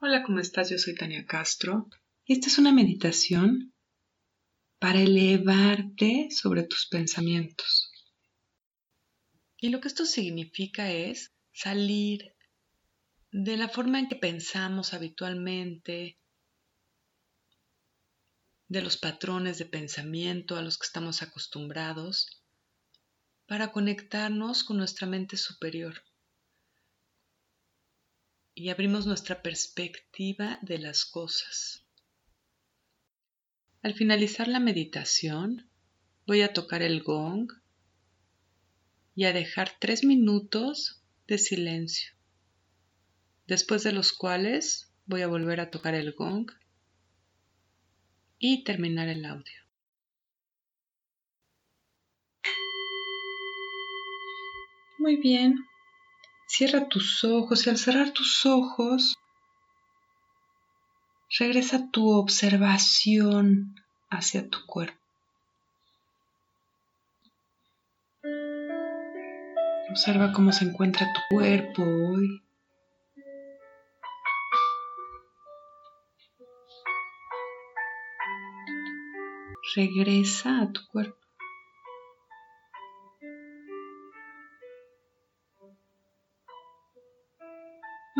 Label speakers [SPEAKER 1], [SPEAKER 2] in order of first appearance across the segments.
[SPEAKER 1] Hola, ¿cómo estás? Yo soy Tania Castro y esta es una meditación para elevarte sobre tus pensamientos. Y lo que esto significa es salir de la forma en que pensamos habitualmente, de los patrones de pensamiento a los que estamos acostumbrados, para conectarnos con nuestra mente superior y abrimos nuestra perspectiva de las cosas. Al finalizar la meditación, voy a tocar el gong y a dejar tres minutos de silencio, después de los cuales voy a volver a tocar el gong y terminar el audio. Muy bien, Cierra tus ojos y al cerrar tus ojos, regresa tu observación hacia tu cuerpo. Observa cómo se encuentra tu cuerpo hoy. Regresa a tu cuerpo.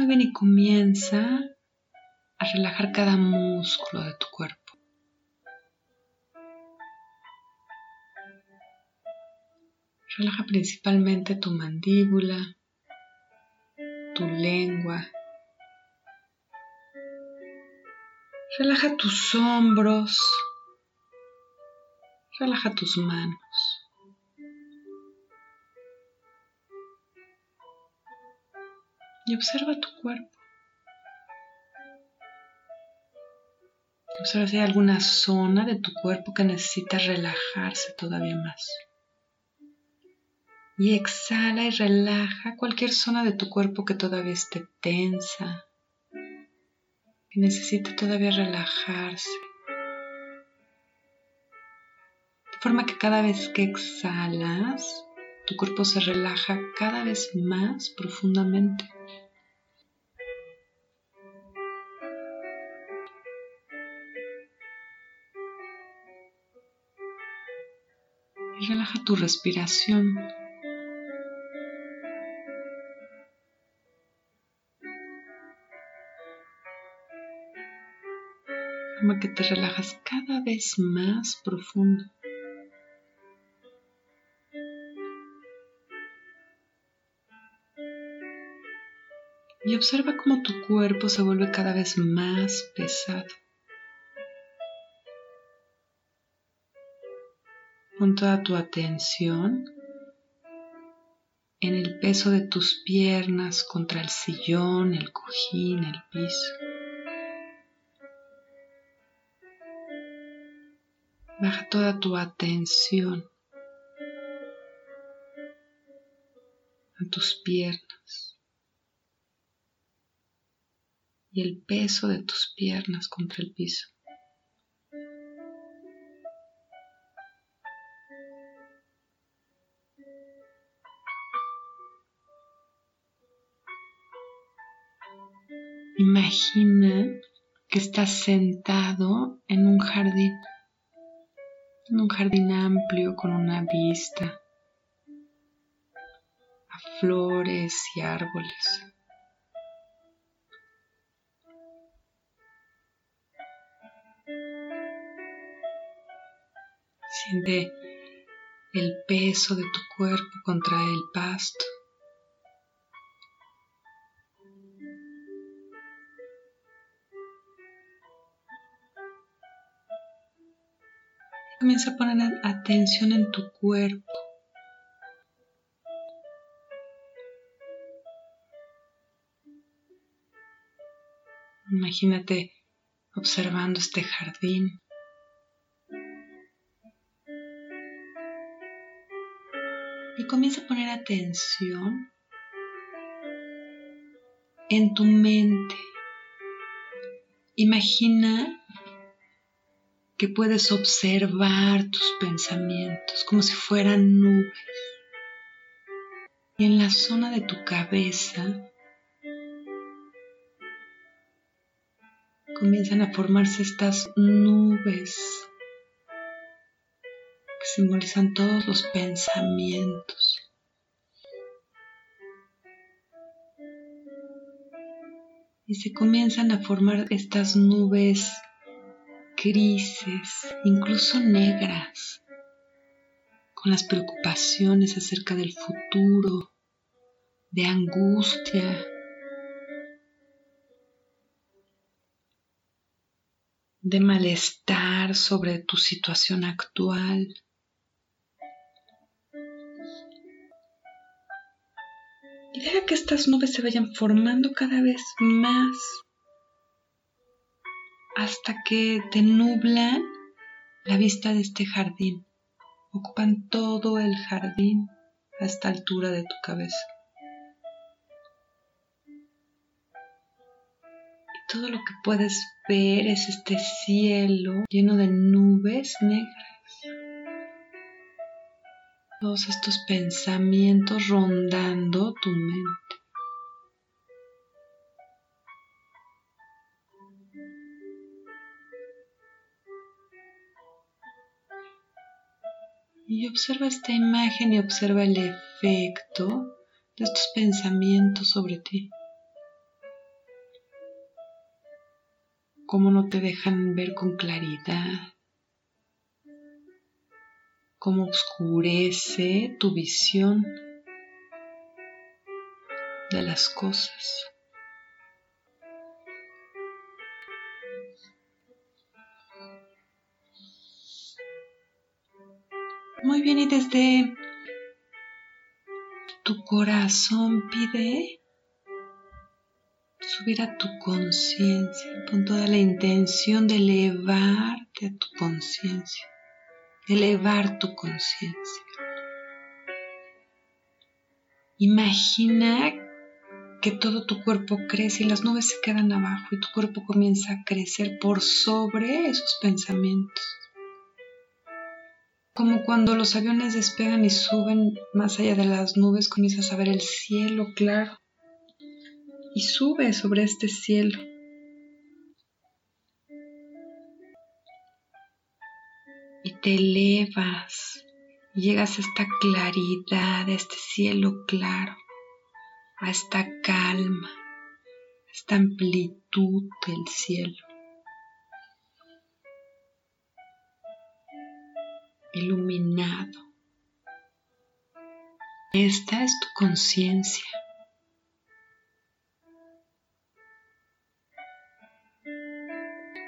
[SPEAKER 1] Bien y comienza a relajar cada músculo de tu cuerpo. Relaja principalmente tu mandíbula, tu lengua. Relaja tus hombros. Relaja tus manos. Y observa tu cuerpo. Observa si hay alguna zona de tu cuerpo que necesita relajarse todavía más. Y exhala y relaja cualquier zona de tu cuerpo que todavía esté tensa, que necesite todavía relajarse. De forma que cada vez que exhalas, tu cuerpo se relaja cada vez más profundamente. Tu respiración. Como que te relajas cada vez más profundo. Y observa cómo tu cuerpo se vuelve cada vez más pesado. Toda tu atención en el peso de tus piernas contra el sillón, el cojín, el piso. Baja toda tu atención a tus piernas y el peso de tus piernas contra el piso. Imagina que estás sentado en un jardín, en un jardín amplio con una vista a flores y árboles. Siente el peso de tu cuerpo contra el pasto. Comienza a poner atención en tu cuerpo. Imagínate observando este jardín. Y comienza a poner atención en tu mente. Imagina que puedes observar tus pensamientos como si fueran nubes. Y en la zona de tu cabeza comienzan a formarse estas nubes que simbolizan todos los pensamientos. Y se comienzan a formar estas nubes grises, incluso negras, con las preocupaciones acerca del futuro, de angustia, de malestar sobre tu situación actual. Y deja que estas nubes se vayan formando cada vez más hasta que te nublan la vista de este jardín. Ocupan todo el jardín a esta altura de tu cabeza. todo lo que puedes ver es este cielo lleno de nubes negras. Todos estos pensamientos rondando tu mente. Y observa esta imagen y observa el efecto de estos pensamientos sobre ti. cómo no te dejan ver con claridad, cómo oscurece tu visión de las cosas. Desde tu corazón pide subir a tu conciencia, con toda la intención de elevarte a tu conciencia, elevar tu conciencia. Imagina que todo tu cuerpo crece y las nubes se quedan abajo y tu cuerpo comienza a crecer por sobre esos pensamientos. Como cuando los aviones despegan y suben más allá de las nubes, comienzas a ver el cielo claro y sube sobre este cielo. Y te elevas y llegas a esta claridad, a este cielo claro, a esta calma, a esta amplitud del cielo. Iluminado. Esta es tu conciencia.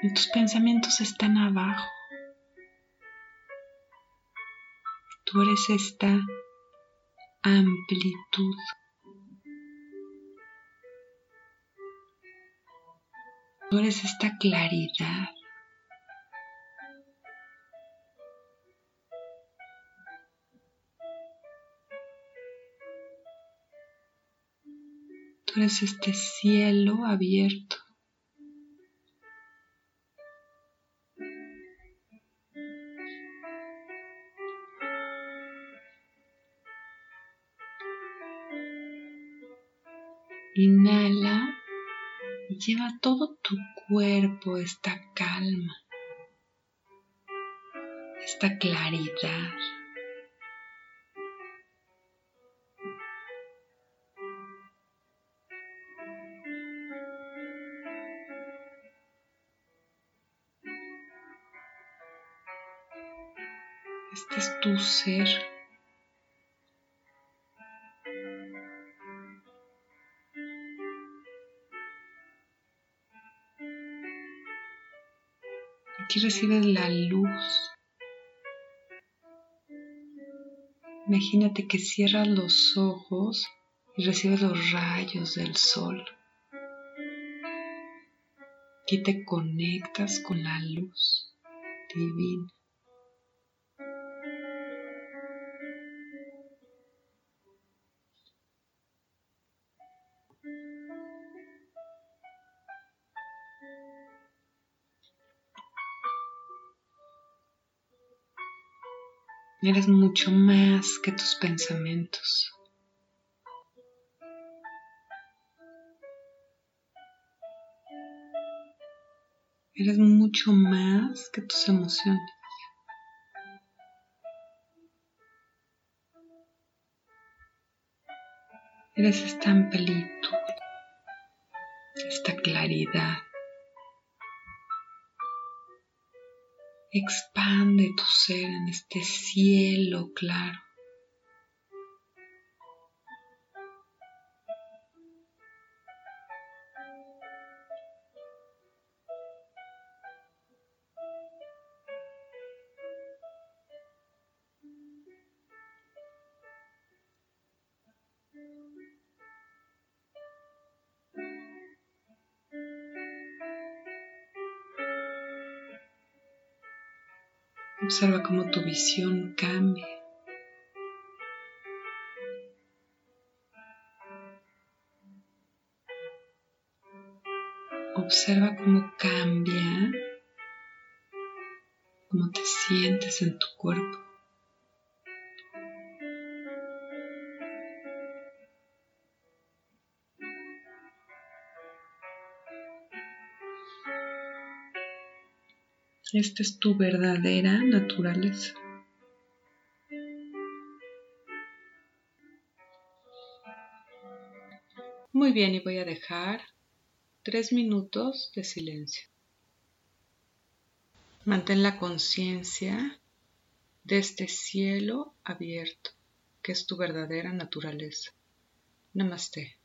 [SPEAKER 1] tus pensamientos están abajo. Tú eres esta amplitud. Tú eres esta claridad. Tú eres este cielo abierto. Inhala y lleva todo tu cuerpo esta calma, esta claridad. Aquí recibes la luz. Imagínate que cierras los ojos y recibes los rayos del sol. Aquí te conectas con la luz divina. Eres mucho más que tus pensamientos. Eres mucho más que tus emociones. Eres esta amplitud, esta claridad. Expande tu ser en este cielo claro. Observa cómo tu visión cambia. Observa cómo cambia, cómo te sientes en tu cuerpo. Esta es tu verdadera naturaleza. Muy bien, y voy a dejar tres minutos de silencio. Mantén la conciencia de este cielo abierto, que es tu verdadera naturaleza. Namaste.